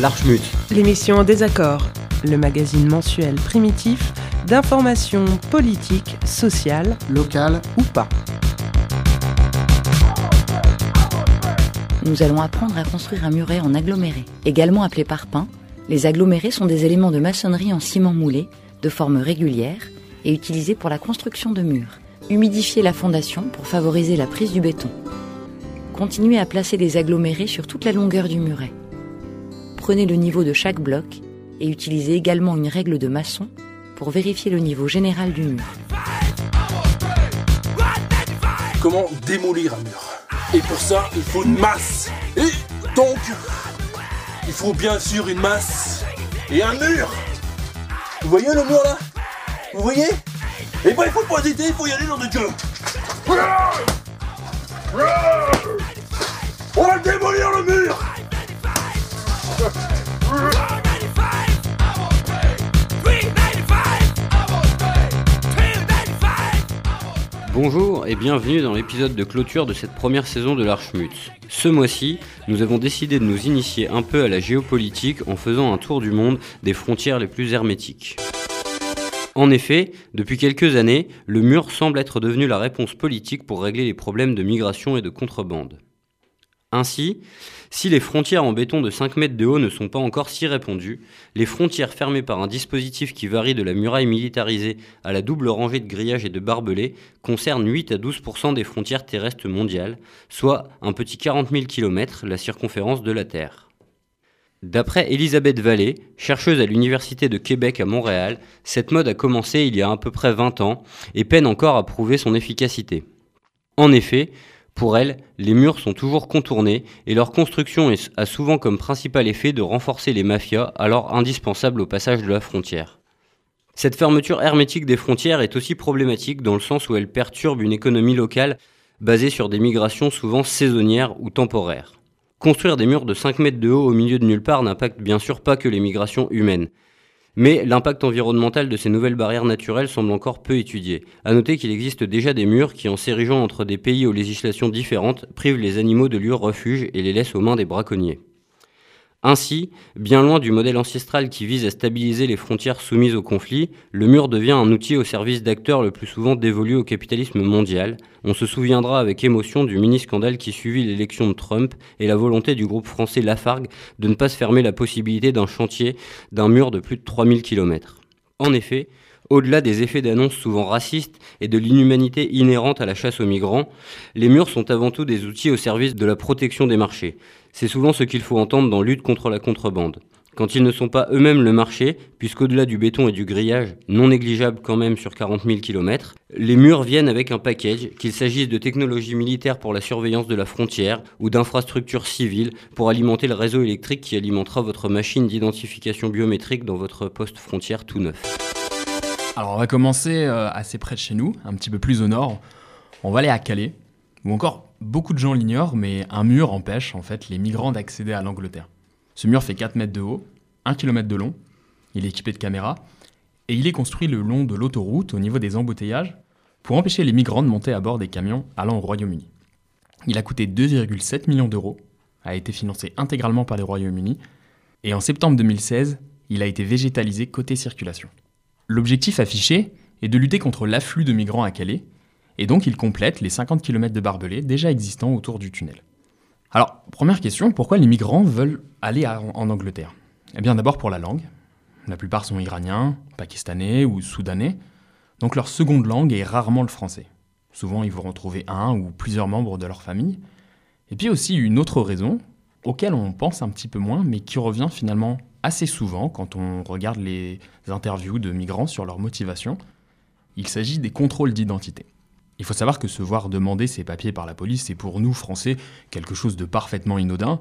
L'Archmut. L'émission en désaccord, le magazine mensuel primitif d'information politique, sociale, locale ou pas. Nous allons apprendre à construire un muret en aggloméré, également appelé parpaing. Les agglomérés sont des éléments de maçonnerie en ciment moulé, de forme régulière, et utilisés pour la construction de murs. Humidifier la fondation pour favoriser la prise du béton. Continuez à placer des agglomérés sur toute la longueur du muret. Prenez le niveau de chaque bloc et utilisez également une règle de maçon pour vérifier le niveau général du mur. Comment démolir un mur? Et pour ça, il faut une masse. Et donc, il faut bien sûr une masse et un mur. Vous voyez le mur là? Vous voyez? Et ben il faut pas hésiter, il faut y aller dans de Dieu. On va démolir le mur Bonjour et bienvenue dans l'épisode de clôture de cette première saison de l'Archmut. Ce mois-ci, nous avons décidé de nous initier un peu à la géopolitique en faisant un tour du monde des frontières les plus hermétiques. En effet, depuis quelques années, le mur semble être devenu la réponse politique pour régler les problèmes de migration et de contrebande. Ainsi, si les frontières en béton de 5 mètres de haut ne sont pas encore si répandues, les frontières fermées par un dispositif qui varie de la muraille militarisée à la double rangée de grillages et de barbelés concernent 8 à 12% des frontières terrestres mondiales, soit un petit 40 000 km, la circonférence de la Terre. D'après Elisabeth Vallée, chercheuse à l'Université de Québec à Montréal, cette mode a commencé il y a à peu près 20 ans et peine encore à prouver son efficacité. En effet, pour elle, les murs sont toujours contournés et leur construction a souvent comme principal effet de renforcer les mafias alors indispensables au passage de la frontière. Cette fermeture hermétique des frontières est aussi problématique dans le sens où elle perturbe une économie locale basée sur des migrations souvent saisonnières ou temporaires. Construire des murs de 5 mètres de haut au milieu de nulle part n'impacte bien sûr pas que les migrations humaines. Mais l'impact environnemental de ces nouvelles barrières naturelles semble encore peu étudié. À noter qu'il existe déjà des murs qui, en s'érigeant entre des pays aux législations différentes, privent les animaux de lieu refuge et les laissent aux mains des braconniers. Ainsi, bien loin du modèle ancestral qui vise à stabiliser les frontières soumises au conflit, le mur devient un outil au service d'acteurs le plus souvent dévolus au capitalisme mondial. On se souviendra avec émotion du mini-scandale qui suivit l'élection de Trump et la volonté du groupe français Lafargue de ne pas se fermer la possibilité d'un chantier d'un mur de plus de 3000 km. En effet, au-delà des effets d'annonce souvent racistes et de l'inhumanité inhérente à la chasse aux migrants, les murs sont avant tout des outils au service de la protection des marchés. C'est souvent ce qu'il faut entendre dans lutte contre la contrebande. Quand ils ne sont pas eux-mêmes le marché, puisqu'au-delà du béton et du grillage, non négligeable quand même sur 40 000 km, les murs viennent avec un package, qu'il s'agisse de technologies militaires pour la surveillance de la frontière ou d'infrastructures civiles pour alimenter le réseau électrique qui alimentera votre machine d'identification biométrique dans votre poste frontière tout neuf. Alors on va commencer euh, assez près de chez nous, un petit peu plus au nord. On va aller à Calais, ou encore beaucoup de gens l'ignorent, mais un mur empêche en fait les migrants d'accéder à l'Angleterre. Ce mur fait 4 mètres de haut, 1 km de long, il est équipé de caméras, et il est construit le long de l'autoroute au niveau des embouteillages pour empêcher les migrants de monter à bord des camions allant au Royaume-Uni. Il a coûté 2,7 millions d'euros, a été financé intégralement par les Royaume-Uni, et en septembre 2016, il a été végétalisé côté circulation. L'objectif affiché est de lutter contre l'afflux de migrants à Calais et donc il complète les 50 km de barbelés déjà existants autour du tunnel. Alors, première question, pourquoi les migrants veulent aller en Angleterre? Eh bien d'abord pour la langue. La plupart sont iraniens, pakistanais ou soudanais, donc leur seconde langue est rarement le français. Souvent ils vont retrouver un ou plusieurs membres de leur famille. Et puis aussi une autre raison, auquel on pense un petit peu moins, mais qui revient finalement assez souvent quand on regarde les interviews de migrants sur leur motivation, il s'agit des contrôles d'identité. Il faut savoir que se voir demander ses papiers par la police, c'est pour nous, Français, quelque chose de parfaitement inodin,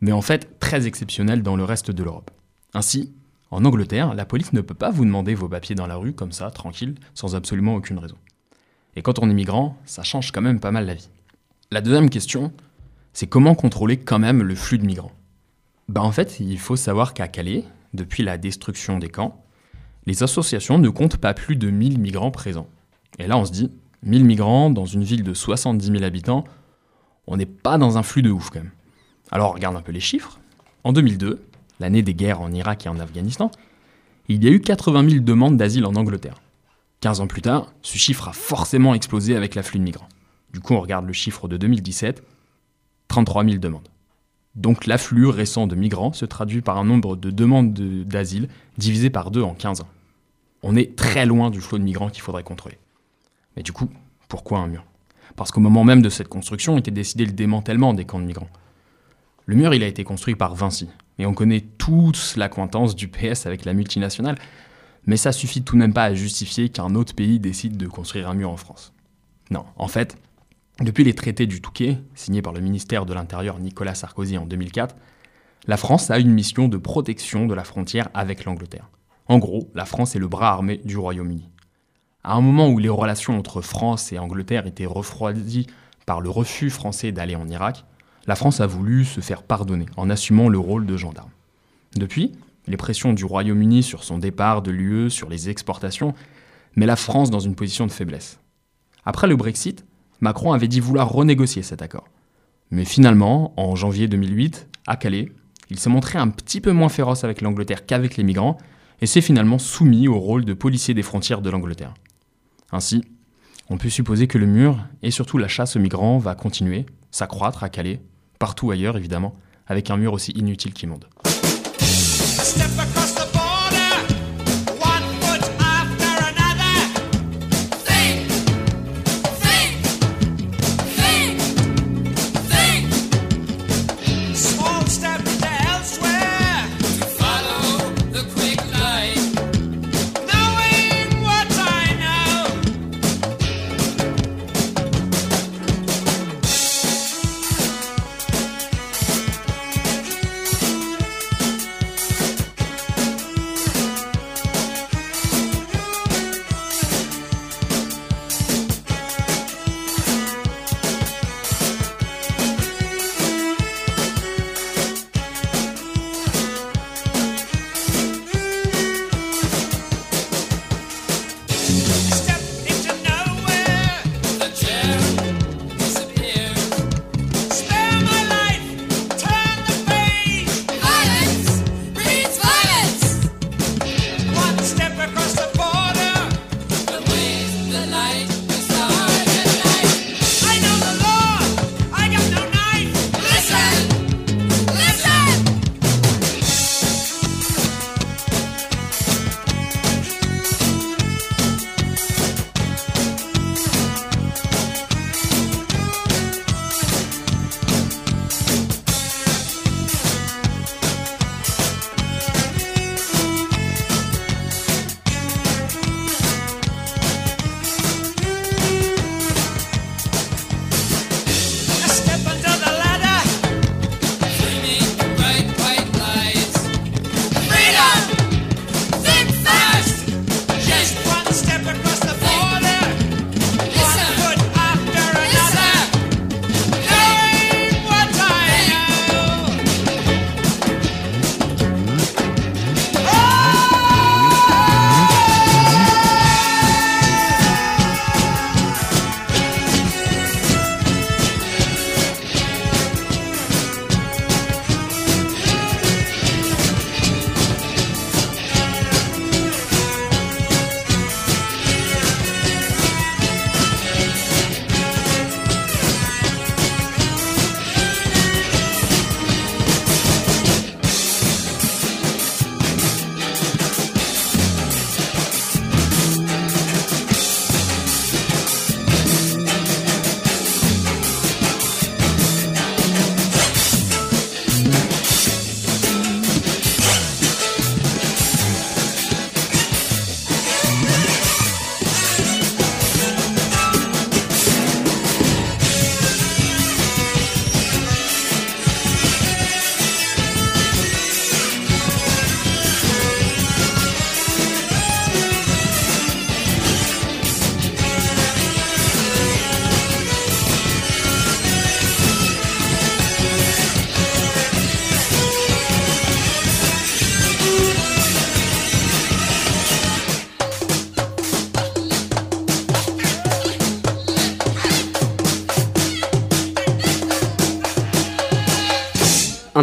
mais en fait très exceptionnel dans le reste de l'Europe. Ainsi, en Angleterre, la police ne peut pas vous demander vos papiers dans la rue comme ça, tranquille, sans absolument aucune raison. Et quand on est migrant, ça change quand même pas mal la vie. La deuxième question, c'est comment contrôler quand même le flux de migrants? Bah En fait, il faut savoir qu'à Calais, depuis la destruction des camps, les associations ne comptent pas plus de 1000 migrants présents. Et là, on se dit, 1000 migrants dans une ville de 70 000 habitants, on n'est pas dans un flux de ouf quand même. Alors on regarde un peu les chiffres. En 2002, l'année des guerres en Irak et en Afghanistan, il y a eu 80 000 demandes d'asile en Angleterre. 15 ans plus tard, ce chiffre a forcément explosé avec l'afflux de migrants. Du coup, on regarde le chiffre de 2017, 33 000 demandes. Donc l'afflux récent de migrants se traduit par un nombre de demandes d'asile divisé par deux en 15 ans. On est très loin du flot de migrants qu'il faudrait contrôler. Mais du coup, pourquoi un mur? Parce qu'au moment même de cette construction était décidé le démantèlement des camps de migrants. Le mur, il a été construit par Vinci, et on connaît tous l'acquaintance du PS avec la multinationale, mais ça suffit tout de même pas à justifier qu'un autre pays décide de construire un mur en France. Non, en fait, depuis les traités du Touquet, signés par le ministère de l'Intérieur Nicolas Sarkozy en 2004, la France a une mission de protection de la frontière avec l'Angleterre. En gros, la France est le bras armé du Royaume-Uni. À un moment où les relations entre France et Angleterre étaient refroidies par le refus français d'aller en Irak, la France a voulu se faire pardonner en assumant le rôle de gendarme. Depuis, les pressions du Royaume-Uni sur son départ de l'UE, sur les exportations, met la France dans une position de faiblesse. Après le Brexit, Macron avait dit vouloir renégocier cet accord. Mais finalement, en janvier 2008, à Calais, il s'est montré un petit peu moins féroce avec l'Angleterre qu'avec les migrants, et s'est finalement soumis au rôle de policier des frontières de l'Angleterre. Ainsi, on peut supposer que le mur, et surtout la chasse aux migrants, va continuer, s'accroître à Calais, partout ailleurs évidemment, avec un mur aussi inutile qu'immonde.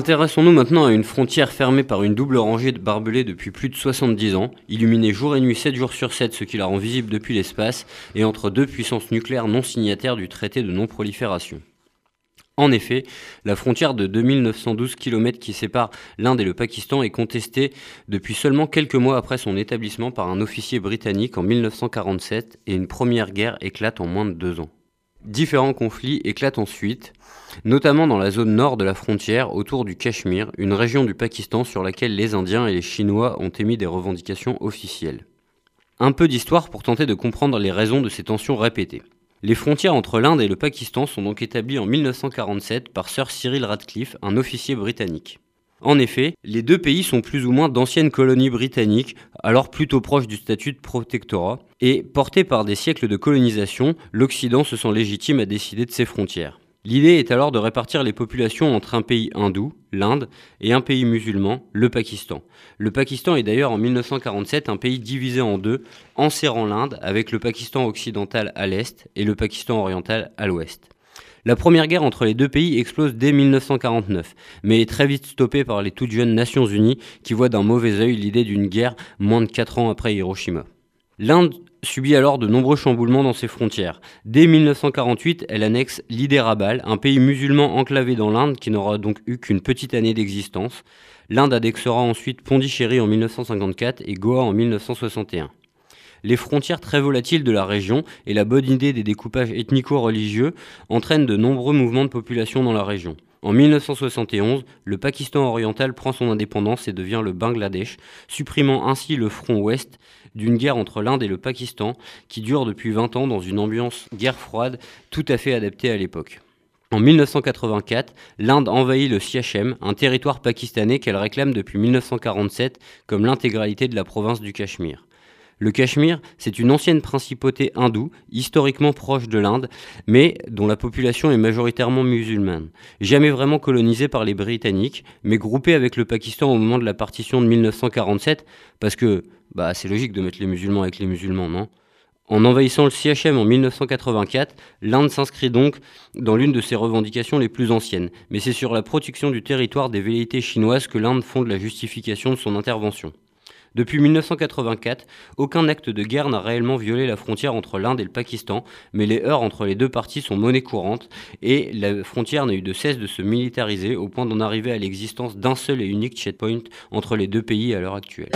Intéressons-nous maintenant à une frontière fermée par une double rangée de barbelés depuis plus de 70 ans, illuminée jour et nuit 7 jours sur 7, ce qui la rend visible depuis l'espace, et entre deux puissances nucléaires non signataires du traité de non-prolifération. En effet, la frontière de 2912 km qui sépare l'Inde et le Pakistan est contestée depuis seulement quelques mois après son établissement par un officier britannique en 1947 et une première guerre éclate en moins de deux ans. Différents conflits éclatent ensuite, notamment dans la zone nord de la frontière autour du Cachemire, une région du Pakistan sur laquelle les Indiens et les Chinois ont émis des revendications officielles. Un peu d'histoire pour tenter de comprendre les raisons de ces tensions répétées. Les frontières entre l'Inde et le Pakistan sont donc établies en 1947 par Sir Cyril Radcliffe, un officier britannique. En effet, les deux pays sont plus ou moins d'anciennes colonies britanniques, alors plutôt proches du statut de protectorat, et portés par des siècles de colonisation, l'Occident se sent légitime à décider de ses frontières. L'idée est alors de répartir les populations entre un pays hindou, l'Inde, et un pays musulman, le Pakistan. Le Pakistan est d'ailleurs en 1947 un pays divisé en deux, enserrant l'Inde avec le Pakistan occidental à l'est et le Pakistan oriental à l'ouest. La première guerre entre les deux pays explose dès 1949, mais est très vite stoppée par les toutes jeunes Nations Unies qui voient d'un mauvais œil l'idée d'une guerre moins de 4 ans après Hiroshima. L'Inde subit alors de nombreux chamboulements dans ses frontières. Dès 1948, elle annexe l'Hyderabad, un pays musulman enclavé dans l'Inde qui n'aura donc eu qu'une petite année d'existence. L'Inde annexera ensuite Pondichéry en 1954 et Goa en 1961 les frontières très volatiles de la région et la bonne idée des découpages ethnico-religieux entraînent de nombreux mouvements de population dans la région. En 1971, le Pakistan oriental prend son indépendance et devient le Bangladesh, supprimant ainsi le front ouest d'une guerre entre l'Inde et le Pakistan qui dure depuis 20 ans dans une ambiance guerre froide tout à fait adaptée à l'époque. En 1984, l'Inde envahit le Siachem, un territoire pakistanais qu'elle réclame depuis 1947 comme l'intégralité de la province du Cachemire. Le Cachemire, c'est une ancienne principauté hindoue, historiquement proche de l'Inde, mais dont la population est majoritairement musulmane. Jamais vraiment colonisée par les Britanniques, mais groupée avec le Pakistan au moment de la partition de 1947, parce que bah, c'est logique de mettre les musulmans avec les musulmans, non? En envahissant le CHM en 1984, l'Inde s'inscrit donc dans l'une de ses revendications les plus anciennes, mais c'est sur la protection du territoire des velléités chinoises que l'Inde fonde la justification de son intervention. Depuis 1984, aucun acte de guerre n'a réellement violé la frontière entre l'Inde et le Pakistan, mais les heurts entre les deux parties sont monnaie courante et la frontière n'a eu de cesse de se militariser au point d'en arriver à l'existence d'un seul et unique checkpoint entre les deux pays à l'heure actuelle.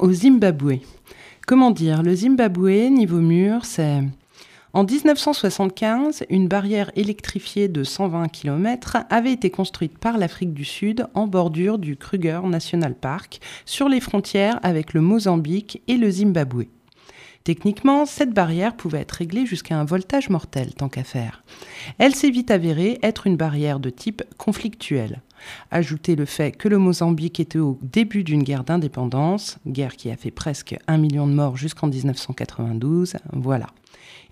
Au Zimbabwe. Comment dire, le Zimbabwe, niveau mur, c'est... En 1975, une barrière électrifiée de 120 km avait été construite par l'Afrique du Sud en bordure du Kruger National Park, sur les frontières avec le Mozambique et le Zimbabwe. Techniquement, cette barrière pouvait être réglée jusqu'à un voltage mortel, tant qu'à faire. Elle s'est vite avérée être une barrière de type conflictuel. Ajoutez le fait que le Mozambique était au début d'une guerre d'indépendance, guerre qui a fait presque un million de morts jusqu'en 1992, voilà.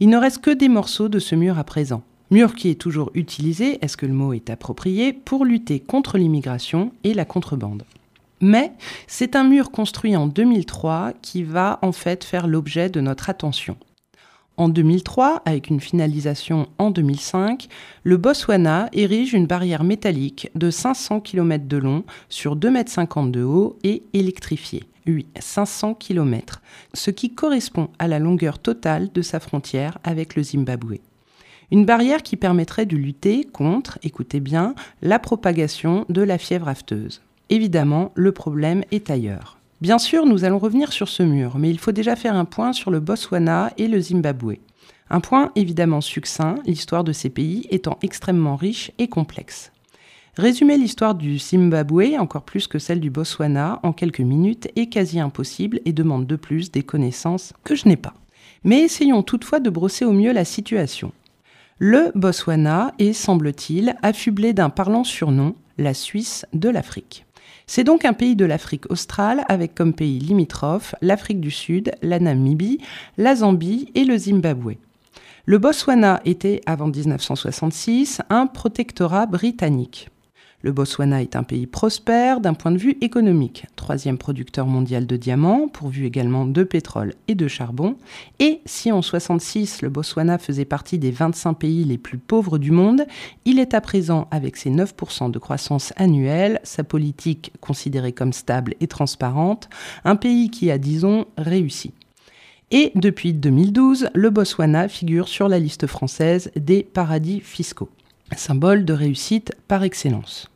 Il ne reste que des morceaux de ce mur à présent. Mur qui est toujours utilisé, est-ce que le mot est approprié, pour lutter contre l'immigration et la contrebande. Mais c'est un mur construit en 2003 qui va en fait faire l'objet de notre attention. En 2003, avec une finalisation en 2005, le Botswana érige une barrière métallique de 500 km de long sur 2,50 m de haut et électrifiée. Oui, 500 km, ce qui correspond à la longueur totale de sa frontière avec le Zimbabwe. Une barrière qui permettrait de lutter contre, écoutez bien, la propagation de la fièvre afteuse. Évidemment, le problème est ailleurs. Bien sûr, nous allons revenir sur ce mur, mais il faut déjà faire un point sur le Botswana et le Zimbabwe. Un point évidemment succinct, l'histoire de ces pays étant extrêmement riche et complexe. Résumer l'histoire du Zimbabwe, encore plus que celle du Botswana, en quelques minutes est quasi impossible et demande de plus des connaissances que je n'ai pas. Mais essayons toutefois de brosser au mieux la situation. Le Botswana est, semble-t-il, affublé d'un parlant surnom, la Suisse de l'Afrique. C'est donc un pays de l'Afrique australe avec comme pays limitrophes l'Afrique du Sud, la Namibie, la Zambie et le Zimbabwe. Le Botswana était, avant 1966, un protectorat britannique. Le Botswana est un pays prospère d'un point de vue économique, troisième producteur mondial de diamants, pourvu également de pétrole et de charbon. Et si en 66 le Botswana faisait partie des 25 pays les plus pauvres du monde, il est à présent, avec ses 9% de croissance annuelle, sa politique considérée comme stable et transparente, un pays qui a, disons, réussi. Et depuis 2012, le Botswana figure sur la liste française des paradis fiscaux, symbole de réussite par excellence.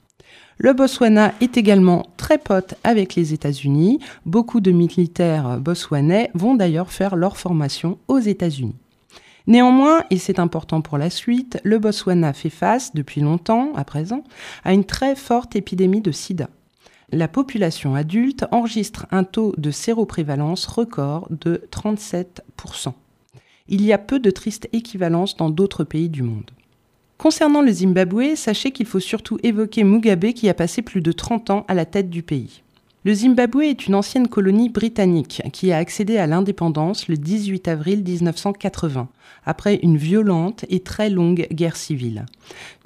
Le Botswana est également très pote avec les États-Unis. Beaucoup de militaires botswanais vont d'ailleurs faire leur formation aux États-Unis. Néanmoins, et c'est important pour la suite, le Botswana fait face, depuis longtemps à présent, à une très forte épidémie de sida. La population adulte enregistre un taux de séroprévalence record de 37%. Il y a peu de tristes équivalences dans d'autres pays du monde. Concernant le Zimbabwe, sachez qu'il faut surtout évoquer Mugabe qui a passé plus de 30 ans à la tête du pays. Le Zimbabwe est une ancienne colonie britannique qui a accédé à l'indépendance le 18 avril 1980, après une violente et très longue guerre civile.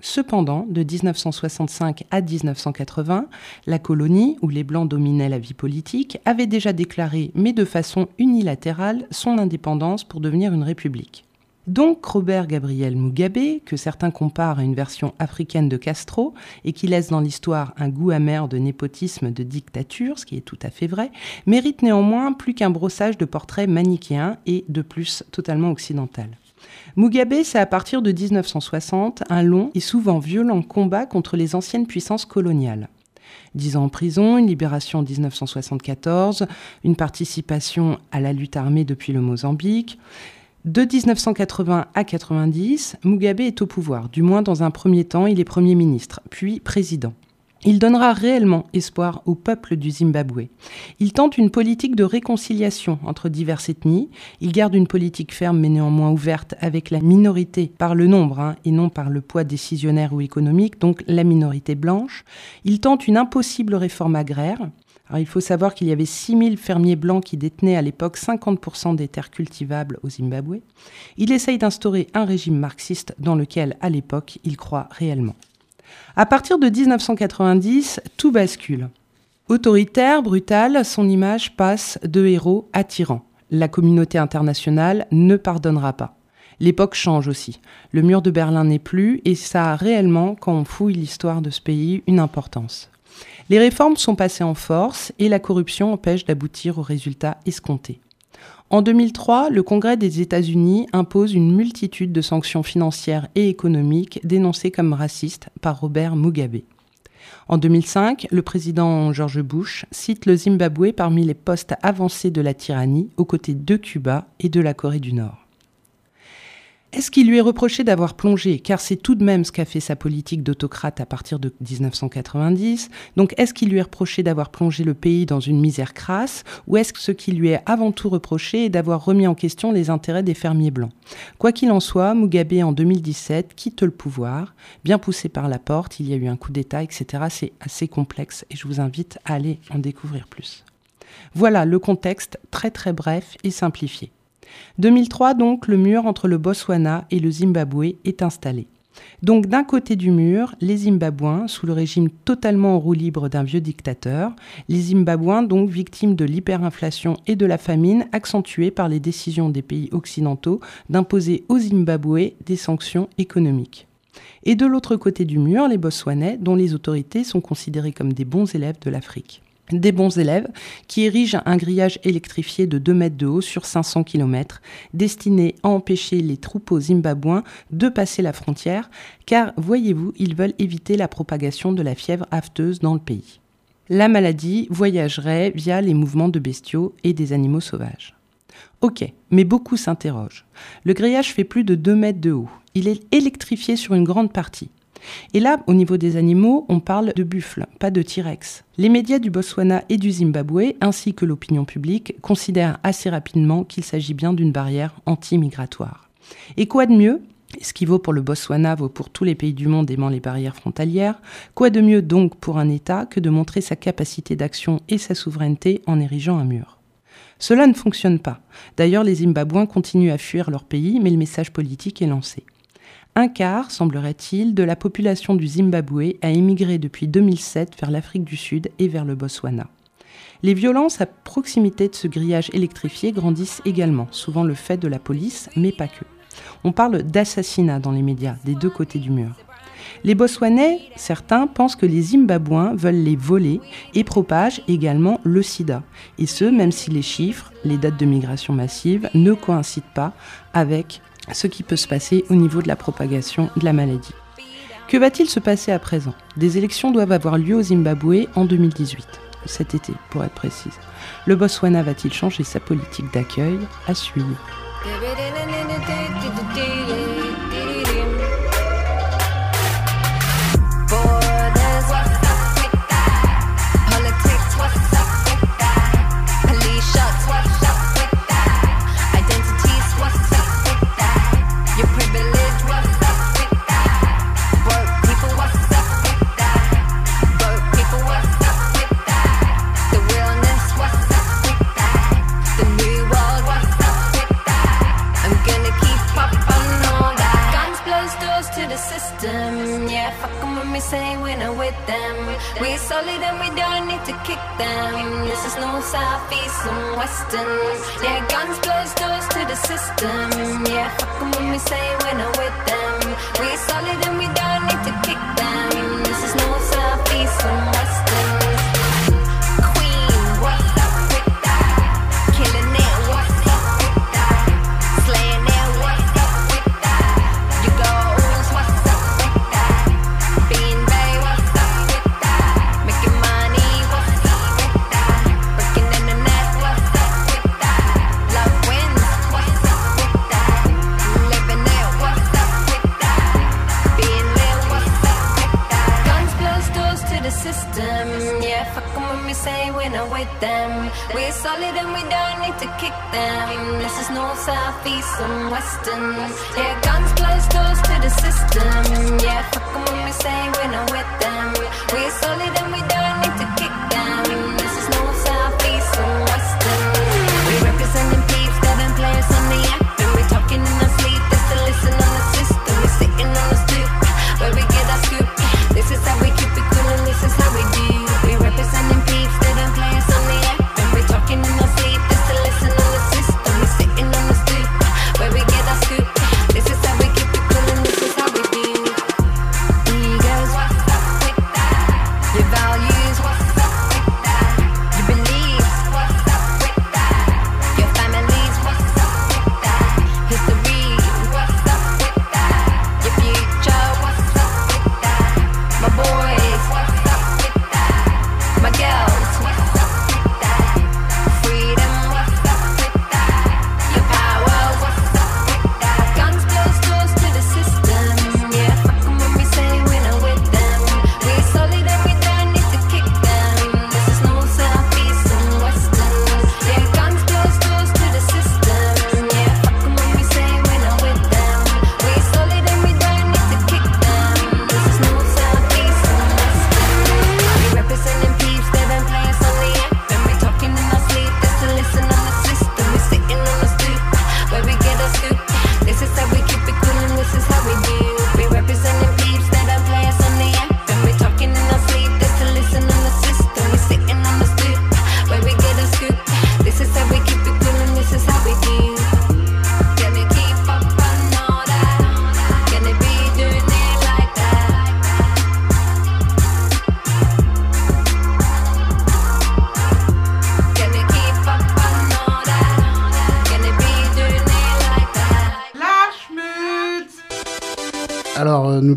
Cependant, de 1965 à 1980, la colonie, où les Blancs dominaient la vie politique, avait déjà déclaré, mais de façon unilatérale, son indépendance pour devenir une république. Donc Robert Gabriel Mugabe, que certains comparent à une version africaine de Castro et qui laisse dans l'histoire un goût amer de népotisme, de dictature, ce qui est tout à fait vrai, mérite néanmoins plus qu'un brossage de portraits manichéens et de plus totalement occidental. Mugabe, c'est à partir de 1960 un long et souvent violent combat contre les anciennes puissances coloniales. Dix ans en prison, une libération en 1974, une participation à la lutte armée depuis le Mozambique. De 1980 à 90, Mugabe est au pouvoir, du moins dans un premier temps, il est Premier ministre, puis président. Il donnera réellement espoir au peuple du Zimbabwe. Il tente une politique de réconciliation entre diverses ethnies. Il garde une politique ferme mais néanmoins ouverte avec la minorité par le nombre hein, et non par le poids décisionnaire ou économique, donc la minorité blanche. Il tente une impossible réforme agraire il faut savoir qu'il y avait 6000 fermiers blancs qui détenaient à l'époque 50% des terres cultivables au Zimbabwe. Il essaye d'instaurer un régime marxiste dans lequel, à l'époque, il croit réellement. À partir de 1990, tout bascule. Autoritaire, brutal, son image passe de héros à tyran. La communauté internationale ne pardonnera pas. L'époque change aussi. Le mur de Berlin n'est plus et ça a réellement, quand on fouille l'histoire de ce pays, une importance. Les réformes sont passées en force et la corruption empêche d'aboutir aux résultats escomptés. En 2003, le Congrès des États-Unis impose une multitude de sanctions financières et économiques dénoncées comme racistes par Robert Mugabe. En 2005, le président George Bush cite le Zimbabwe parmi les postes avancés de la tyrannie aux côtés de Cuba et de la Corée du Nord. Est-ce qu'il lui est reproché d'avoir plongé, car c'est tout de même ce qu'a fait sa politique d'autocrate à partir de 1990, donc est-ce qu'il lui est reproché d'avoir plongé le pays dans une misère crasse, ou est-ce que ce qui lui est avant tout reproché est d'avoir remis en question les intérêts des fermiers blancs? Quoi qu'il en soit, Mugabe en 2017 quitte le pouvoir, bien poussé par la porte, il y a eu un coup d'État, etc. C'est assez complexe et je vous invite à aller en découvrir plus. Voilà le contexte très très bref et simplifié. 2003 donc, le mur entre le Botswana et le Zimbabwe est installé. Donc d'un côté du mur, les Zimbabwéens, sous le régime totalement en roue libre d'un vieux dictateur, les Zimbabwéens donc victimes de l'hyperinflation et de la famine accentuées par les décisions des pays occidentaux d'imposer aux Zimbabwe des sanctions économiques. Et de l'autre côté du mur, les Botswanais, dont les autorités sont considérées comme des bons élèves de l'Afrique des bons élèves qui érigent un grillage électrifié de 2 mètres de haut sur 500 km, destiné à empêcher les troupeaux zimbabwéens de passer la frontière, car voyez-vous, ils veulent éviter la propagation de la fièvre afteuse dans le pays. La maladie voyagerait via les mouvements de bestiaux et des animaux sauvages. Ok, mais beaucoup s'interrogent. Le grillage fait plus de 2 mètres de haut. Il est électrifié sur une grande partie. Et là, au niveau des animaux, on parle de buffles, pas de T-Rex. Les médias du Botswana et du Zimbabwe, ainsi que l'opinion publique, considèrent assez rapidement qu'il s'agit bien d'une barrière anti-migratoire. Et quoi de mieux? Ce qui vaut pour le Botswana vaut pour tous les pays du monde aimant les barrières frontalières. Quoi de mieux donc pour un État que de montrer sa capacité d'action et sa souveraineté en érigeant un mur? Cela ne fonctionne pas. D'ailleurs, les Zimbabwéens continuent à fuir leur pays, mais le message politique est lancé. Un quart, semblerait-il, de la population du Zimbabwe a émigré depuis 2007 vers l'Afrique du Sud et vers le Botswana. Les violences à proximité de ce grillage électrifié grandissent également, souvent le fait de la police, mais pas que. On parle d'assassinats dans les médias, des deux côtés du mur. Les Botswanais, certains, pensent que les Zimbabwéens veulent les voler et propagent également le sida. Et ce, même si les chiffres, les dates de migration massive, ne coïncident pas avec ce qui peut se passer au niveau de la propagation de la maladie. Que va-t-il se passer à présent? Des élections doivent avoir lieu au Zimbabwe en 2018, cet été pour être précise. Le Botswana va-t-il changer sa politique d'accueil? À suivre.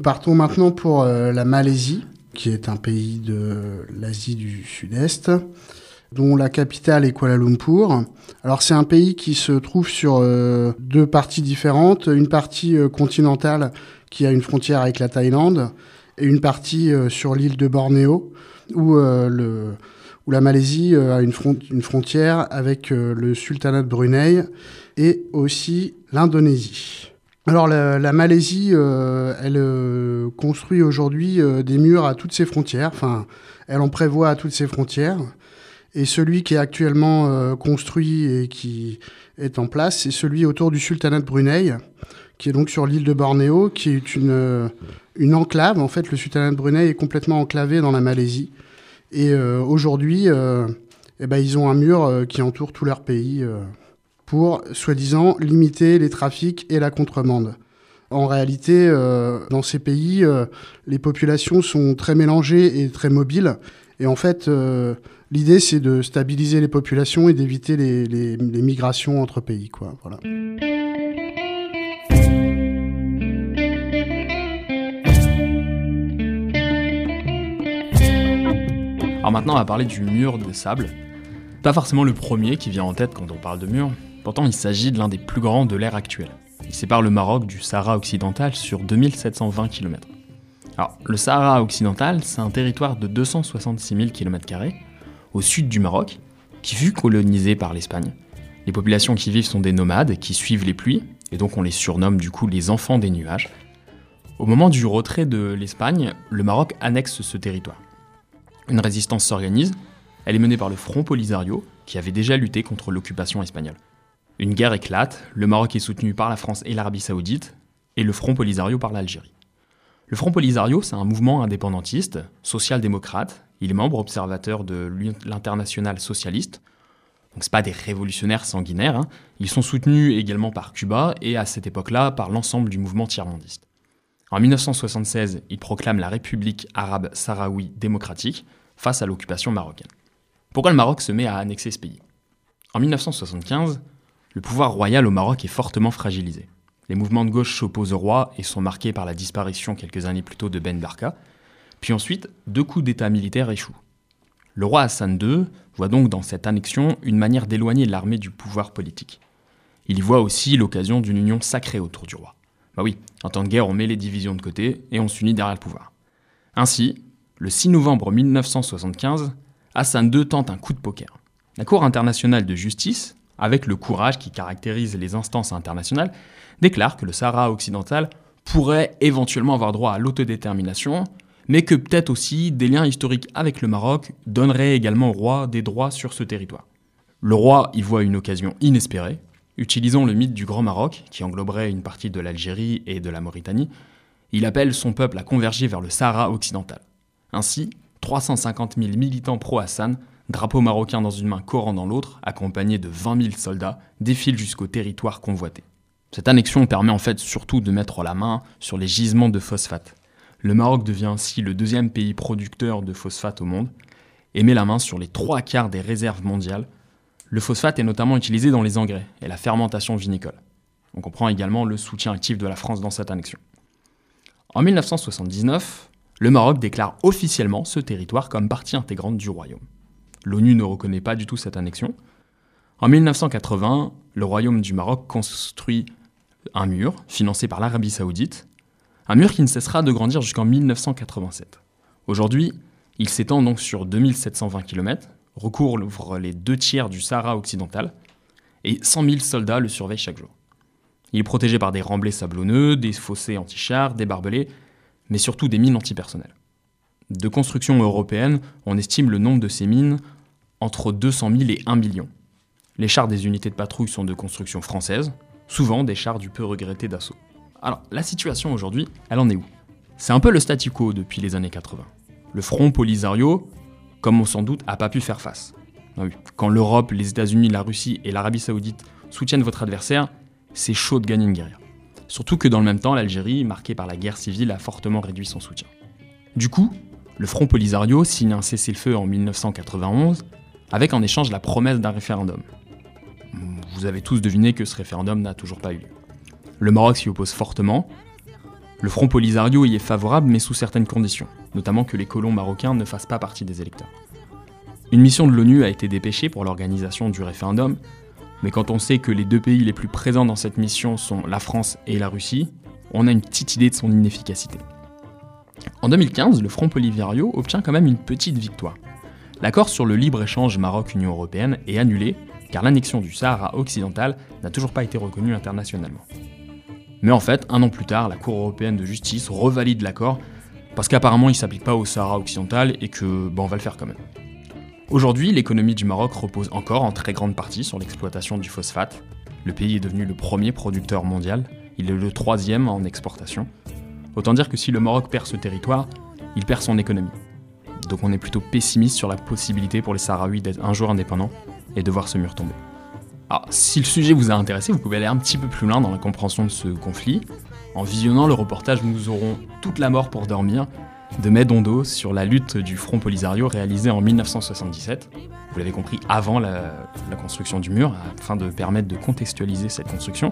Partons maintenant pour euh, la Malaisie, qui est un pays de l'Asie du Sud-Est, dont la capitale est Kuala Lumpur. Alors c'est un pays qui se trouve sur euh, deux parties différentes, une partie euh, continentale qui a une frontière avec la Thaïlande et une partie sur l'île de Bornéo où, où la Malaisie a une frontière avec le sultanat de Brunei et aussi l'Indonésie. Alors la, Malaisie, euh, elle euh, construit aujourd'hui euh, des murs à toutes ses frontières, enfin elle en prévoit à toutes ses frontières. Et celui qui est actuellement construit et qui est en place, c'est celui autour du sultanat de Brunei, qui est donc sur l'île de Bornéo, qui est une, enclave. En fait, le sultanat de Brunei est complètement enclavé dans la Malaisie. Et aujourd'hui, eh ben, ils ont un mur qui entoure tout leur pays pour, soi-disant, limiter les trafics et la contrebande. En réalité, euh, dans ces pays, euh, les populations sont très mélangées et très mobiles. Et en fait, euh, l'idée, c'est de stabiliser les populations et d'éviter les, migrations entre pays. Quoi. Voilà. Alors maintenant, on va parler du mur de sable. Pas forcément le premier qui vient en tête quand on parle de mur, Pourtant, il s'agit de l'un des plus grands de l'ère actuelle. Il sépare le Maroc du Sahara occidental sur 2720 km. Alors, le Sahara occidental, c'est un territoire de 266 000 km au sud du Maroc, qui fut colonisé par l'Espagne. Les populations qui vivent sont des nomades qui suivent les pluies, et donc on les surnomme du coup les enfants des nuages. Au moment du retrait de l'Espagne, le Maroc annexe ce territoire. Une résistance s'organise, elle est menée par le Front Polisario, qui avait déjà lutté contre l'occupation espagnole. Une guerre éclate, le Maroc est soutenu par la France et l'Arabie saoudite, et le Front Polisario par l'Algérie. Le Front Polisario, c'est un mouvement indépendantiste, social-démocrate, il est membre observateur de l'international socialiste, donc c'est pas des révolutionnaires sanguinaires, hein. ils sont soutenus également par Cuba et à cette époque-là par l'ensemble du mouvement tiers-mondiste. En 1976, il proclame la République arabe sahraoui démocratique face à l'occupation marocaine. Pourquoi le Maroc se met à annexer ce pays? En 1975, le pouvoir royal au Maroc est fortement fragilisé. Les mouvements de gauche s'opposent au roi et sont marqués par la disparition quelques années plus tôt de Ben Barka. Puis ensuite, deux coups d'État militaires échouent. Le roi Hassan II voit donc dans cette annexion une manière d'éloigner l'armée du pouvoir politique. Il y voit aussi l'occasion d'une union sacrée autour du roi. Bah oui, en temps de guerre, on met les divisions de côté et on s'unit derrière le pouvoir. Ainsi, le 6 novembre 1975, Hassan II tente un coup de poker. La Cour internationale de justice avec le courage qui caractérise les instances internationales, déclare que le Sahara occidental pourrait éventuellement avoir droit à l'autodétermination, mais que peut-être aussi des liens historiques avec le Maroc donneraient également au roi des droits sur ce territoire. Le roi y voit une occasion inespérée, utilisant le mythe du Grand Maroc, qui engloberait une partie de l'Algérie et de la Mauritanie, il appelle son peuple à converger vers le Sahara occidental. Ainsi, 350 000 militants pro-Hassan drapeau marocain dans une main, Coran dans l'autre, accompagné de 20 000 soldats, défilent jusqu'au territoire convoité. Cette annexion permet en fait surtout de mettre la main sur les gisements de phosphate. Le Maroc devient ainsi le deuxième pays producteur de phosphate au monde et met la main sur les trois quarts des réserves mondiales. Le phosphate est notamment utilisé dans les engrais et la fermentation vinicole. On comprend également le soutien actif de la France dans cette annexion. En 1979, le Maroc déclare officiellement ce territoire comme partie intégrante du royaume. L'ONU ne reconnaît pas du tout cette annexion. En 1980, le Royaume du Maroc construit un mur financé par l'Arabie saoudite, un mur qui ne cessera de grandir jusqu'en 1987. Aujourd'hui, il s'étend donc sur 2720 km, recouvre les deux tiers du Sahara occidental, et 100 000 soldats le surveillent chaque jour. Il est protégé par des remblais sablonneux, des fossés anti-chars, des barbelés, mais surtout des mines antipersonnelles. De construction européenne, on estime le nombre de ces mines entre 200 000 et 1 million. Les chars des unités de patrouille sont de construction française, souvent des chars du peu regretté d'assaut. Alors, la situation aujourd'hui, elle en est où? C'est un peu le statu quo depuis les années 80. Le front Polisario, comme on sans doute, a pas pu faire face. Ah Quand l'Europe, les États-Unis, la Russie et l'Arabie Saoudite soutiennent votre adversaire, c'est chaud de gagner une guerre. Surtout que dans le même temps, l'Algérie, marquée par la guerre civile, a fortement réduit son soutien. Du coup, le Front Polisario signe un cessez-le-feu en 1991 avec en échange la promesse d'un référendum. Vous avez tous deviné que ce référendum n'a toujours pas eu lieu. Le Maroc s'y oppose fortement. Le Front Polisario y est favorable mais sous certaines conditions, notamment que les colons marocains ne fassent pas partie des électeurs. Une mission de l'ONU a été dépêchée pour l'organisation du référendum, mais quand on sait que les deux pays les plus présents dans cette mission sont la France et la Russie, on a une petite idée de son inefficacité. En 2015, le Front Polisario obtient quand même une petite victoire. L'accord sur le libre-échange Maroc-Union européenne est annulé car l'annexion du Sahara occidental n'a toujours pas été reconnue internationalement. Mais en fait, un an plus tard, la Cour européenne de justice revalide l'accord parce qu'apparemment il ne s'applique pas au Sahara occidental et que bon, on va le faire quand même. Aujourd'hui, l'économie du Maroc repose encore en très grande partie sur l'exploitation du phosphate. Le pays est devenu le premier producteur mondial, il est le troisième en exportation. Autant dire que si le Maroc perd ce territoire, il perd son économie. Donc on est plutôt pessimiste sur la possibilité pour les Sahraouis d'être un jour indépendants et de voir ce mur tomber. Alors, si le sujet vous a intéressé, vous pouvez aller un petit peu plus loin dans la compréhension de ce conflit. En visionnant le reportage Nous aurons toute la mort pour dormir de Medondo sur la lutte du Front Polisario réalisé en 1977. Vous l'avez compris, avant la, construction du mur, afin de permettre de contextualiser cette construction.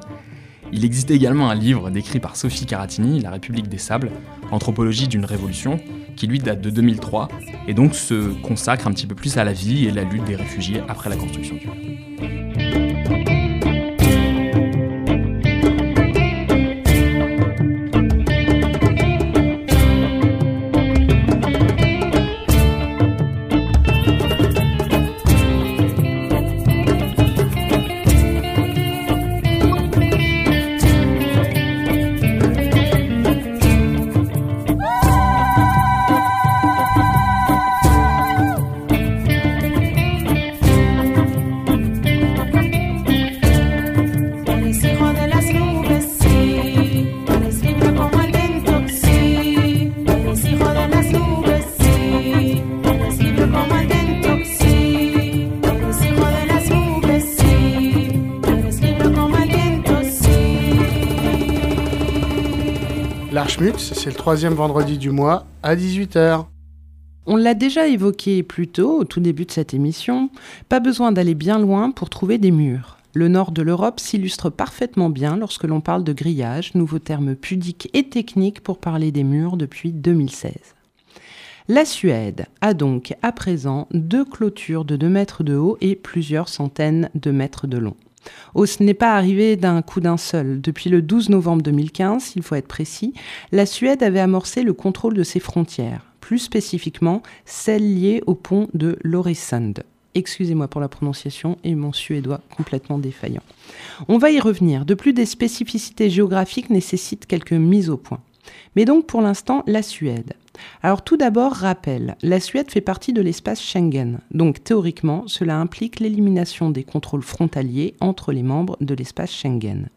Il existe également un livre décrit par Sophie Caratini, La République des Sables, Anthropologie d'une révolution, qui lui date de 2003 et donc se consacre un petit peu plus à la vie et la lutte des réfugiés après la construction du mur. C'est le troisième vendredi du mois à 18h. On l'a déjà évoqué plus tôt, au tout début de cette émission, pas besoin d'aller bien loin pour trouver des murs. Le nord de l'Europe s'illustre parfaitement bien lorsque l'on parle de grillage, nouveau terme pudique et technique pour parler des murs depuis 2016. La Suède a donc à présent deux clôtures de 2 mètres de haut et plusieurs centaines de mètres de long. Oh, ce n'est pas arrivé d'un coup d'un seul. Depuis le 12 novembre 2015, il faut être précis, la Suède avait amorcé le contrôle de ses frontières, plus spécifiquement celles liées au pont de Loresund. Excusez-moi pour la prononciation et mon suédois complètement défaillant. On va y revenir. De plus, des spécificités géographiques nécessitent quelques mises au point. Mais donc pour l'instant, la Suède. Alors tout d'abord, rappel, la Suède fait partie de l'espace Schengen, donc théoriquement, cela implique l'élimination des contrôles frontaliers entre les membres de l'espace Schengen.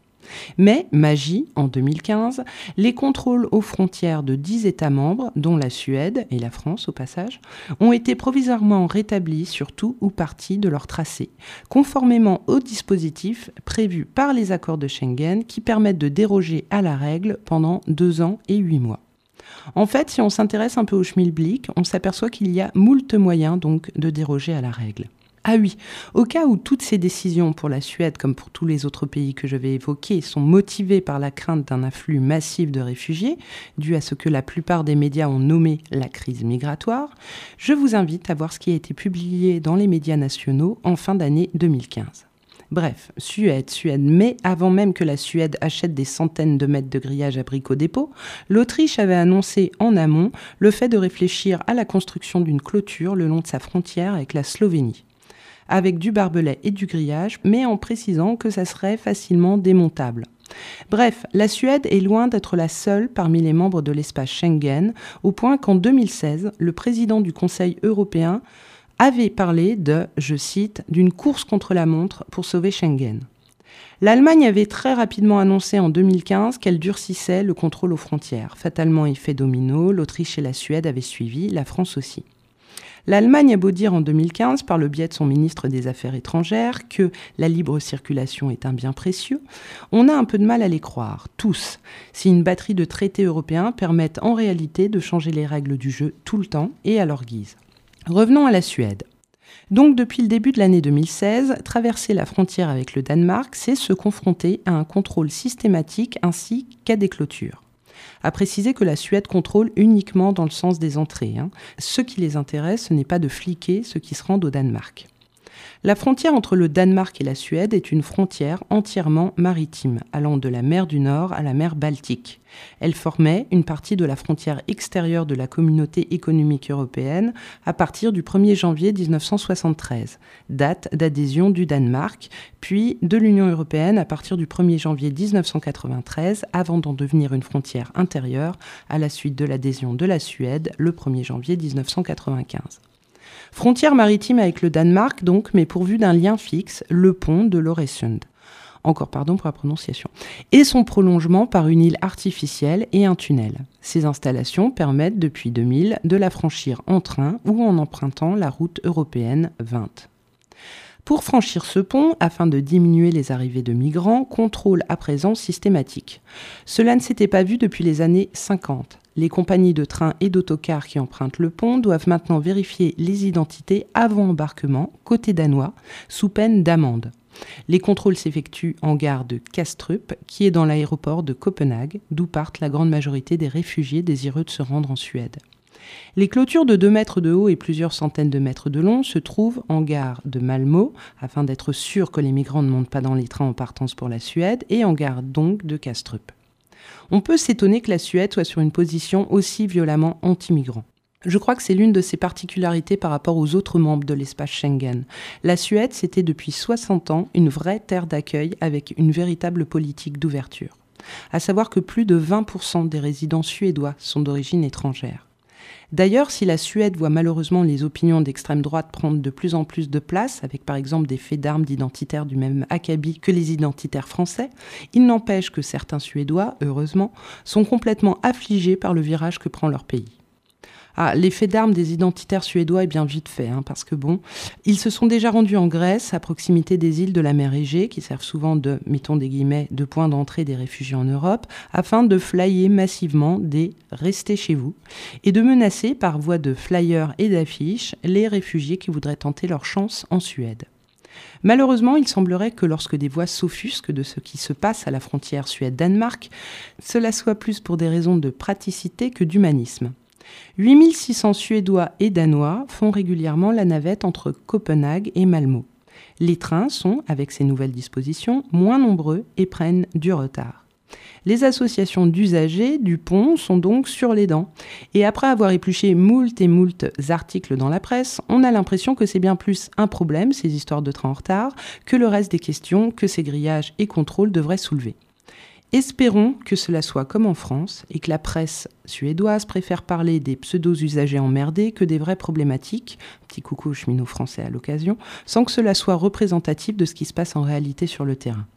Mais, magie, en 2015, les contrôles aux frontières de 10 États membres, dont la Suède et la France au passage, ont été provisoirement rétablis sur tout ou partie de leur tracé, conformément au dispositif prévu par les accords de Schengen qui permettent de déroger à la règle pendant deux ans et huit mois. En fait, si on s'intéresse un peu au schmilblick, on s'aperçoit qu'il y a moult moyens donc de déroger à la règle. Ah oui, au cas où toutes ces décisions pour la Suède, comme pour tous les autres pays que je vais évoquer, sont motivées par la crainte d'un afflux massif de réfugiés, dû à ce que la plupart des médias ont nommé la crise migratoire, je vous invite à voir ce qui a été publié dans les médias nationaux en fin d'année 2015. Bref, Suède, Suède, mais avant même que la Suède achète des centaines de mètres de grillage à Brico Dépôt, l'Autriche avait annoncé en amont le fait de réfléchir à la construction d'une clôture le long de sa frontière avec la Slovénie avec du barbelé et du grillage, mais en précisant que ça serait facilement démontable. Bref, la Suède est loin d'être la seule parmi les membres de l'espace Schengen, au point qu'en 2016, le président du Conseil européen avait parlé de, je cite, d'une course contre la montre pour sauver Schengen. L'Allemagne avait très rapidement annoncé en 2015 qu'elle durcissait le contrôle aux frontières. Fatalement effet domino, l'Autriche et la Suède avaient suivi, la France aussi. L'Allemagne a beau dire en 2015, par le biais de son ministre des Affaires étrangères, que la libre circulation est un bien précieux, on a un peu de mal à les croire, tous, si une batterie de traités européens permettent en réalité de changer les règles du jeu tout le temps et à leur guise. Revenons à la Suède. Donc depuis le début de l'année 2016, traverser la frontière avec le Danemark, c'est se confronter à un contrôle systématique ainsi qu'à des clôtures a précisé que la Suède contrôle uniquement dans le sens des entrées. Hein. Ce qui les intéresse, ce n'est pas de fliquer ceux qui se rendent au Danemark. La frontière entre le Danemark et la Suède est une frontière entièrement maritime, allant de la mer du Nord à la mer Baltique. Elle formait une partie de la frontière extérieure de la communauté économique européenne à partir du 1er janvier 1973, date d'adhésion du Danemark, puis de l'Union européenne à partir du 1er janvier 1993, avant d'en devenir une frontière intérieure à la suite de l'adhésion de la Suède le 1er janvier 1995. Frontière maritime avec le Danemark, donc, mais pourvu d'un lien fixe, le pont de l'Oresund. Encore pardon pour la prononciation. Et son prolongement par une île artificielle et un tunnel. Ces installations permettent depuis 2000 de la franchir en train ou en empruntant la route européenne 20. Pour franchir ce pont, afin de diminuer les arrivées de migrants, contrôle à présent systématique. Cela ne s'était pas vu depuis les années 50. Les compagnies de trains et d'autocars qui empruntent le pont doivent maintenant vérifier les identités avant embarquement, côté danois, sous peine d'amende. Les contrôles s'effectuent en gare de Kastrup, qui est dans l'aéroport de Copenhague, d'où partent la grande majorité des réfugiés désireux de se rendre en Suède. Les clôtures de 2 mètres de haut et plusieurs centaines de mètres de long se trouvent en gare de Malmö, afin d'être sûr que les migrants ne montent pas dans les trains en partance pour la Suède, et en gare donc de Kastrup on peut s'étonner que la Suède soit sur une position aussi violemment anti-migrant. Je crois que c'est l'une de ses particularités par rapport aux autres membres de l'espace Schengen. La Suède, c'était depuis 60 ans une vraie terre d'accueil avec une véritable politique d'ouverture. À savoir que plus de 20% des résidents suédois sont d'origine étrangère. D'ailleurs, si la Suède voit malheureusement les opinions d'extrême droite prendre de plus en plus de place, avec par exemple des faits d'armes d'identitaires du même acabit que les identitaires français, il n'empêche que certains Suédois, heureusement, sont complètement affligés par le virage que prend leur pays. Ah, l'effet d'armes des identitaires suédois est bien vite fait, hein, parce que bon, ils se sont déjà rendus en Grèce, à proximité des îles de la mer Égée, qui servent souvent de, mettons des guillemets, de point d'entrée des réfugiés en Europe, afin de flyer massivement des restez chez vous, et de menacer par voie de flyers et d'affiches les réfugiés qui voudraient tenter leur chance en Suède. Malheureusement, il semblerait que lorsque des voix s'offusquent de ce qui se passe à la frontière Suède-Danemark, cela soit plus pour des raisons de praticité que d'humanisme. 8600 Suédois et Danois font régulièrement la navette entre Copenhague et Malmö. Les trains sont, avec ces nouvelles dispositions, moins nombreux et prennent du retard. Les associations d'usagers du pont sont donc sur les dents. Et après avoir épluché moult et moult articles dans la presse, on a l'impression que c'est bien plus un problème, ces histoires de trains en retard, que le reste des questions que ces grillages et contrôles devraient soulever. Espérons que cela soit comme en France et que la presse suédoise préfère parler des pseudo-usagers emmerdés que des vraies problématiques, petit coucou cheminot français à l'occasion, sans que cela soit représentatif de ce qui se passe en réalité sur le terrain.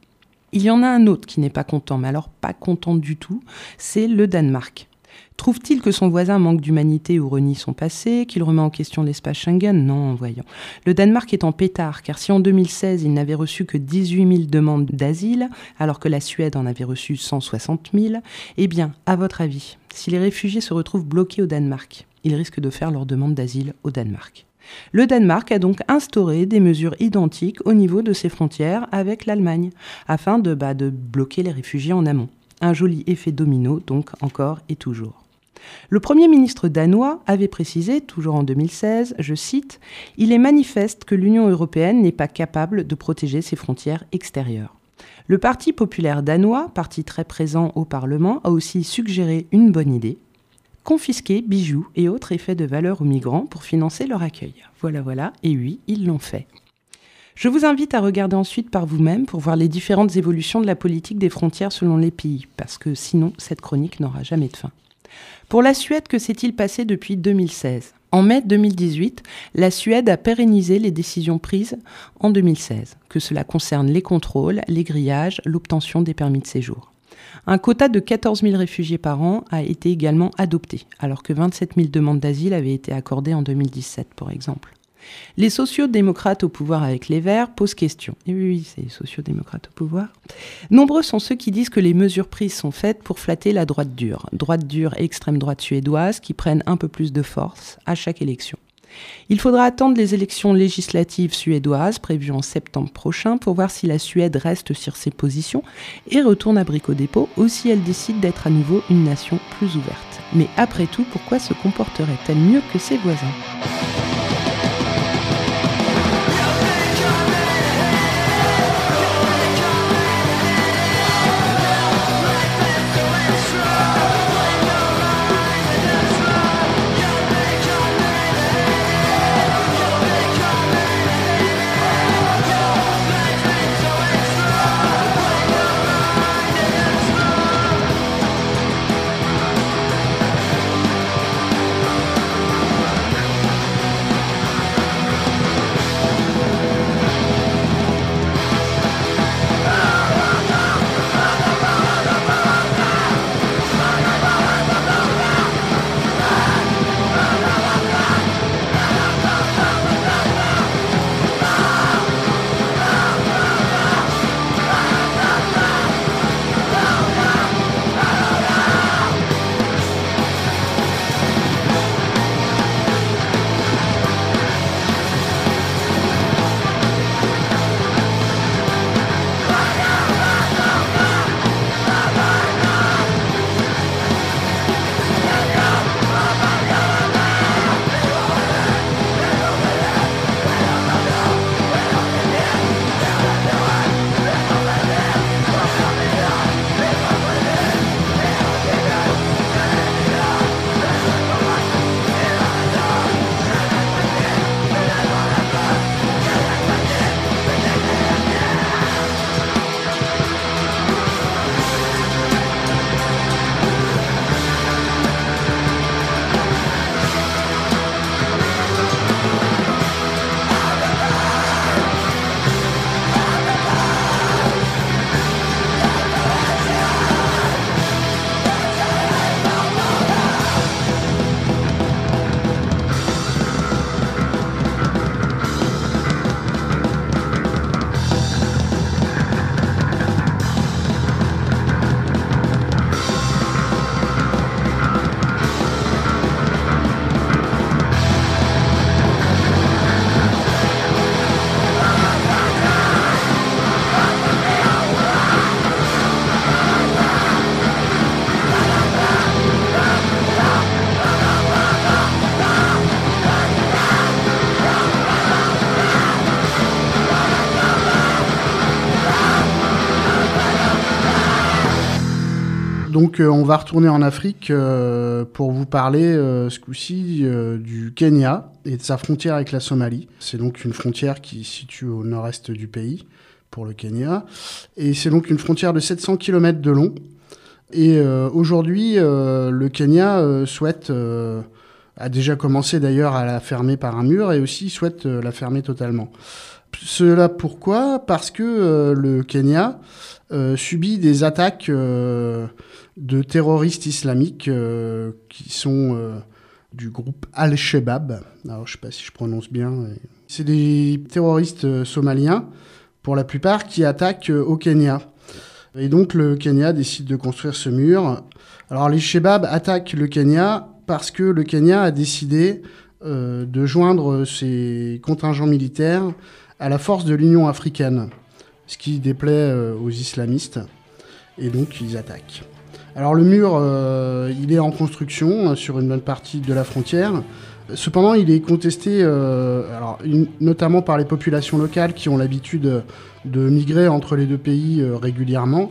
Il y en a un autre qui n'est pas content, mais alors pas content du tout, c'est le Danemark. Trouve-t-il que son voisin manque d'humanité ou renie son passé, qu'il remet en question l'espace Schengen? Non, voyons. Le Danemark est en pétard, car si en 2016 il n'avait reçu que 18 000 demandes d'asile, alors que la Suède en avait reçu 160 000, eh bien, à votre avis, si les réfugiés se retrouvent bloqués au Danemark, Ils risquent de faire leur demande d'asile au Danemark? Le Danemark a donc instauré des mesures identiques au niveau de ses frontières avec l'Allemagne, afin de, bah, de bloquer les réfugiés en amont. Un joli effet domino, donc encore et toujours. Le Premier ministre danois avait précisé, toujours en 2016, je cite, Il est manifeste que l'Union européenne n'est pas capable de protéger ses frontières extérieures. Le Parti populaire danois, parti très présent au Parlement, a aussi suggéré une bonne idée confisquer bijoux et autres effets de valeur aux migrants pour financer leur accueil. Voilà, voilà, et oui, ils l'ont fait. Je vous invite à regarder ensuite par vous-même pour voir les différentes évolutions de la politique des frontières selon les pays, parce que sinon cette chronique n'aura jamais de fin. Pour la Suède, que s'est-il passé depuis 2016 En mai 2018, la Suède a pérennisé les décisions prises en 2016, que cela concerne les contrôles, les grillages, l'obtention des permis de séjour. Un quota de 14 000 réfugiés par an a été également adopté, alors que 27 000 demandes d'asile avaient été accordées en 2017, par exemple. Les sociodémocrates au pouvoir avec les Verts posent question. Et oui, oui, c'est les sociodémocrates au pouvoir. Nombreux sont ceux qui disent que les mesures prises sont faites pour flatter la droite dure, droite dure et extrême droite suédoise qui prennent un peu plus de force à chaque élection. Il faudra attendre les élections législatives suédoises prévues en septembre prochain pour voir si la Suède reste sur ses positions et retourne à Brico-Dépôt ou si elle décide d'être à nouveau une nation plus ouverte. Mais après tout, pourquoi se comporterait-elle mieux que ses voisins? Donc euh, on va retourner en Afrique euh, pour vous parler euh, ce coup-ci du Kenya et de sa frontière avec la Somalie. C'est donc une frontière qui se situe au nord-est du pays pour le Kenya. Et c'est donc une frontière de 700 km de long. Et aujourd'hui, le Kenya souhaite, a déjà commencé d'ailleurs à la fermer par un mur et aussi souhaite la fermer totalement. Cela pourquoi? Parce que le Kenya subit des attaques de terroristes islamiques euh, qui sont euh, du groupe Al-Shabaab. Alors, je ne sais pas si je prononce bien. C'est des terroristes euh, somaliens, pour la plupart, qui attaquent au Kenya. Et donc, le Kenya décide de construire ce mur. Alors, les Shebab attaquent le Kenya parce que le Kenya a décidé de joindre ses contingents militaires à la force de l'Union africaine, ce qui déplaît aux islamistes, et donc ils attaquent. Alors le mur, euh, il est en construction sur une bonne partie de la frontière. Cependant, il est contesté alors, notamment par les populations locales qui ont l'habitude de migrer entre les deux pays régulièrement,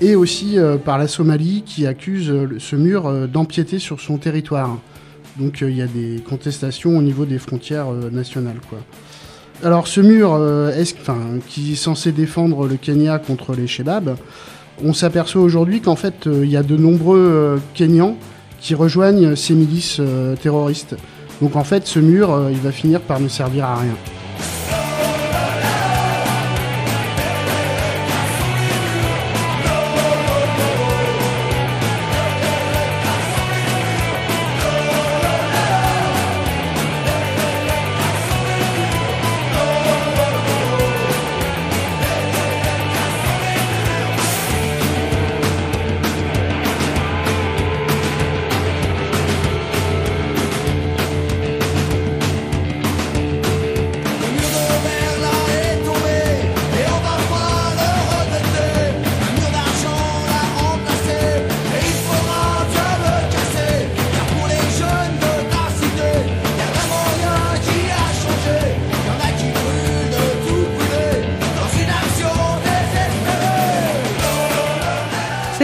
et aussi par la Somalie qui accuse ce mur d'empiéter sur son territoire. Donc euh, il y a des contestations au niveau des frontières euh, nationales. Alors ce mur euh, qui est censé défendre le Kenya contre les Shebabs, on s'aperçoit aujourd'hui qu'en fait il y a de nombreux Kenyans qui rejoignent ces milices terroristes. Donc en fait ce mur il va finir par ne servir à rien.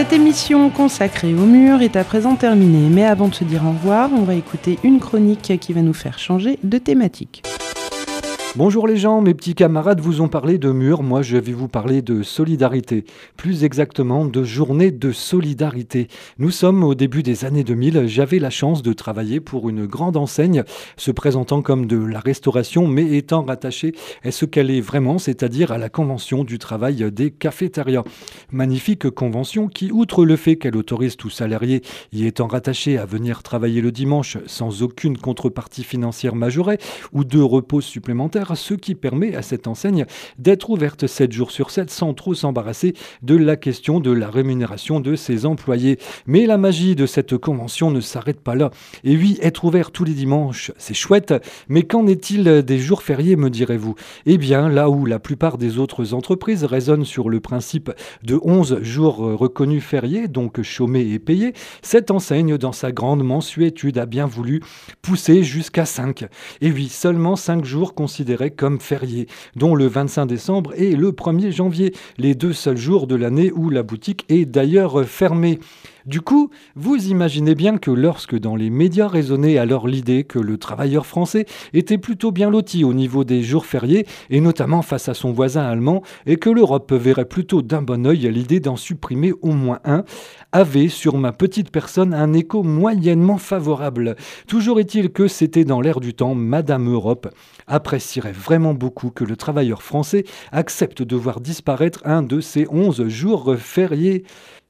Cette émission consacrée au mur est à présent terminée, mais avant de se dire au revoir, on va écouter une chronique qui va nous faire changer de thématique. Bonjour les gens, mes petits camarades vous ont parlé de mur, moi je vais vous parler de solidarité, plus exactement de journée de solidarité. Nous sommes au début des années 2000, j'avais la chance de travailler pour une grande enseigne se présentant comme de la restauration mais étant rattachée à ce qu'elle est vraiment, c'est-à-dire à la convention du travail des cafétérias. Magnifique convention qui, outre le fait qu'elle autorise tout salarié y étant rattaché à venir travailler le dimanche sans aucune contrepartie financière majorée ou de repos ce qui permet à cette enseigne d'être ouverte 7 jours sur 7 sans trop s'embarrasser de la question de la rémunération de ses employés. Mais la magie de cette convention ne s'arrête pas là. Et oui, être ouvert tous les dimanches, c'est chouette, mais qu'en est-il des jours fériés, me direz-vous? Eh bien, là où la plupart des autres entreprises raisonnent sur le principe de 11 jours reconnus fériés, donc chômés et payés, cette enseigne, dans sa grande mensuétude, a bien voulu pousser jusqu'à 5. Et oui, seulement 5 jours considérés comme férié, dont le 25 décembre et le 1er janvier, les deux seuls jours de l'année où la boutique est d'ailleurs fermée. Du coup, vous imaginez bien que lorsque dans les médias résonnait alors l'idée que le travailleur français était plutôt bien loti au niveau des jours fériés, et notamment face à son voisin allemand, et que l'Europe verrait plutôt d'un bon oeil l'idée d'en supprimer au moins un, avait sur ma petite personne un écho moyennement favorable. Toujours est-il que c'était dans l'air du temps, Madame Europe apprécierait vraiment beaucoup que le travailleur français accepte de voir disparaître un de ces onze jours fériés.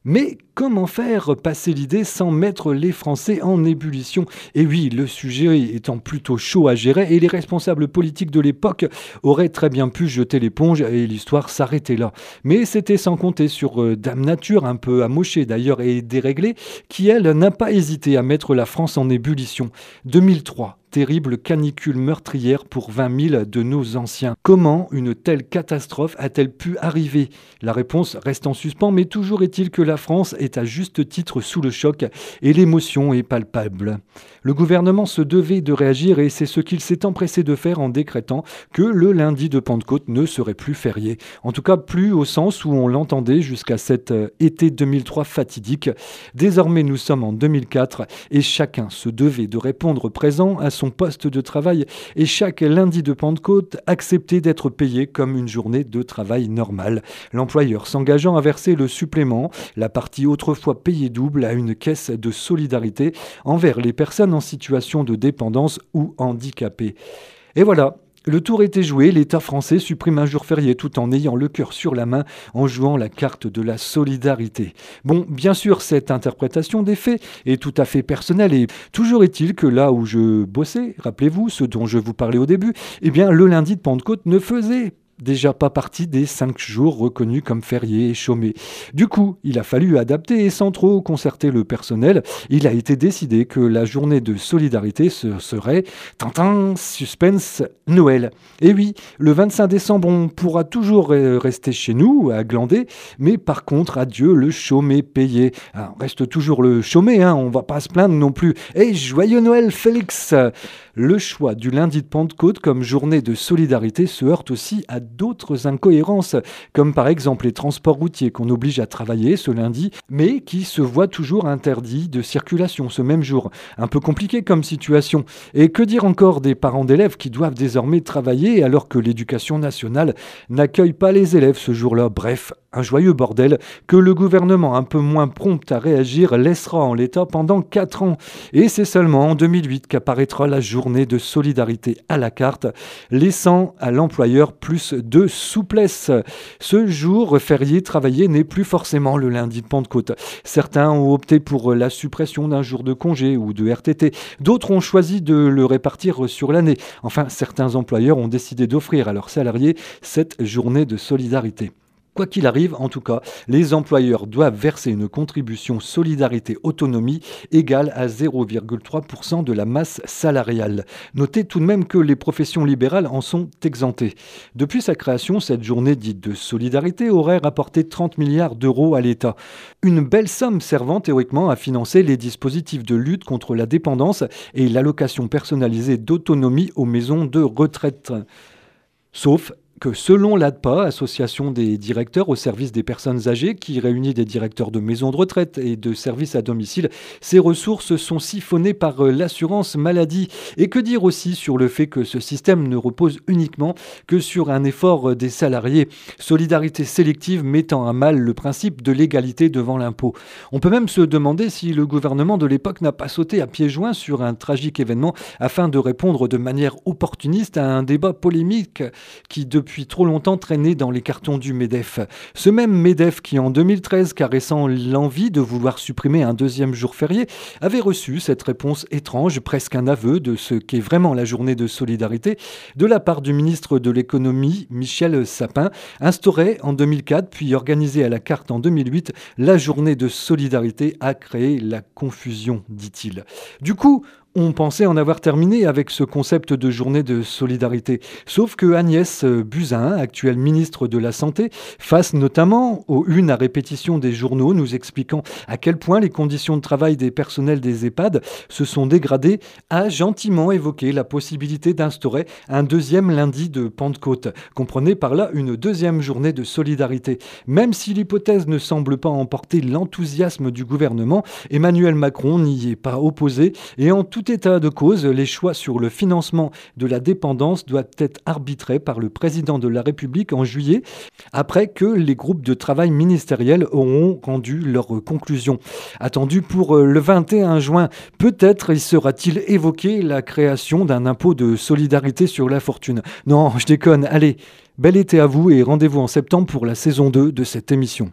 Mais comment faire passer l'idée sans mettre les Français en ébullition? Et oui, le sujet étant plutôt chaud à gérer et les responsables politiques de l'époque auraient très bien pu jeter l'éponge et l'histoire s'arrêter là. Mais c'était sans compter sur euh, Dame Nature, un peu amochée d'ailleurs et déréglée, qui elle n'a pas hésité à mettre la France en ébullition. 2003, terrible canicule meurtrière pour 20 000 de nos anciens. Comment une telle catastrophe a-t-elle pu arriver? La réponse reste en suspens, mais toujours est-il que la France est à juste titre sous le choc et l'émotion est palpable. Le gouvernement se devait de réagir et c'est ce qu'il s'est empressé de faire en décrétant que le lundi de Pentecôte ne serait plus férié. En tout cas, plus au sens où on l'entendait jusqu'à cet euh, été 2003 fatidique. Désormais, nous sommes en 2004 et chacun se devait de répondre présent à son son poste de travail et chaque lundi de Pentecôte accepter d'être payé comme une journée de travail normale. L'employeur s'engageant à verser le supplément, la partie autrefois payée double, à une caisse de solidarité envers les personnes en situation de dépendance ou handicapées. Et voilà, le tour était joué, l'État français supprime un jour férié tout en ayant le cœur sur la main en jouant la carte de la solidarité. Bon, bien sûr, cette interprétation des faits est tout à fait personnelle et toujours est-il que là où je bossais, rappelez-vous, ce dont je vous parlais au début, eh bien le lundi de Pentecôte ne faisait déjà pas partie des cinq jours reconnus comme fériés et chômés. Du coup, il a fallu adapter et sans trop concerter le personnel, il a été décidé que la journée de solidarité serait Tintin, suspense, Noël. Et oui, le 25 décembre, on pourra toujours rester chez nous, à glander, mais par contre, adieu le chômé payé. on reste toujours le chômé, hein, on va pas se plaindre non plus. Et joyeux Noël, Félix le choix du lundi de Pentecôte comme journée de solidarité se heurte aussi à d'autres incohérences, comme par exemple les transports routiers qu'on oblige à travailler ce lundi, mais qui se voient toujours interdits de circulation ce même jour. Un peu compliqué comme situation. Et que dire encore des parents d'élèves qui doivent désormais travailler alors que l'éducation nationale n'accueille pas les élèves ce jour-là? Bref, un joyeux bordel que le gouvernement un peu moins prompt à réagir laissera en l'état pendant 4 ans. Et c'est seulement en 2008 qu'apparaîtra la journée de solidarité à la carte, laissant à l'employeur plus de souplesse. Ce jour férié travaillé n'est plus forcément le lundi de Pentecôte. Certains ont opté pour la suppression d'un jour de congé ou de RTT. D'autres ont choisi de le répartir sur l'année. Enfin, certains employeurs ont décidé d'offrir à leurs salariés cette journée de solidarité. Quoi qu'il arrive, en tout cas, les employeurs doivent verser une contribution solidarité autonomie égale à 0,3% de la masse salariale. Notez tout de même que les professions libérales en sont exemptées. Depuis sa création, cette journée dite de solidarité aurait rapporté 30 milliards d'euros à l'État. Une belle somme servant théoriquement à financer les dispositifs de lutte contre la dépendance et l'allocation personnalisée d'autonomie aux maisons de retraite. Sauf que selon l'ADPA, Association des directeurs au service des personnes âgées, qui réunit des directeurs de maisons de retraite et de services à domicile, ces ressources sont siphonnées par euh, l'assurance maladie. Et que dire aussi sur le fait que ce système ne repose uniquement que sur un effort euh, des salariés, solidarité sélective mettant à mal le principe de l'égalité devant l'impôt. On peut même se demander si le gouvernement de l'époque n'a pas sauté à pieds joints sur un tragique événement afin de répondre de manière opportuniste à un débat polémique qui depuis trop longtemps traîné dans les cartons du MEDEF. Ce même MEDEF qui, en 2013, caressant l'envie de vouloir supprimer un deuxième jour férié, avait reçu cette réponse étrange, presque un aveu de ce qu'est vraiment la journée de solidarité, de la part du ministre de l'économie, Michel Sapin, instauré en 2004 puis organisé à la carte en 2008, la journée de solidarité a créé la confusion, dit-il. Du coup, on pensait en avoir terminé avec ce concept de journée de solidarité. Sauf que Agnès Buzyn, actuelle ministre de la Santé, face notamment aux une à répétition des journaux nous expliquant à quel point les conditions de travail des personnels des EHPAD se sont dégradées, a gentiment évoqué la possibilité d'instaurer un deuxième lundi de Pentecôte. Comprenez par là une deuxième journée de solidarité. Même si l'hypothèse ne semble pas emporter l'enthousiasme du gouvernement, Emmanuel Macron n'y est pas opposé et en tout tout état de cause, les choix sur le financement de la dépendance doivent être arbitrés par le président de la République en juillet, après que les groupes de travail ministériels auront rendu leurs conclusions. Attendu pour euh, le 21 juin, peut-être y sera-t-il évoqué la création d'un impôt de solidarité sur la fortune. Non, je déconne, allez, bel été à vous et rendez-vous en septembre pour la saison 2 de cette émission.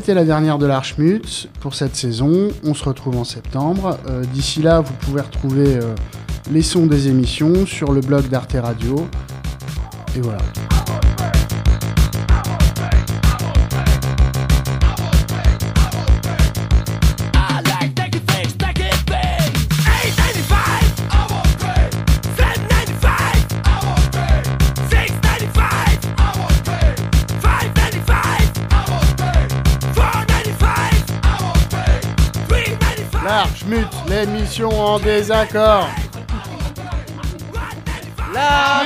C'était la dernière de l'Archmut pour cette saison. On se retrouve en septembre. Euh, d'ici là, vous pouvez retrouver euh, les sons des émissions sur le blog d'Arte Radio. Et voilà. En désaccord. La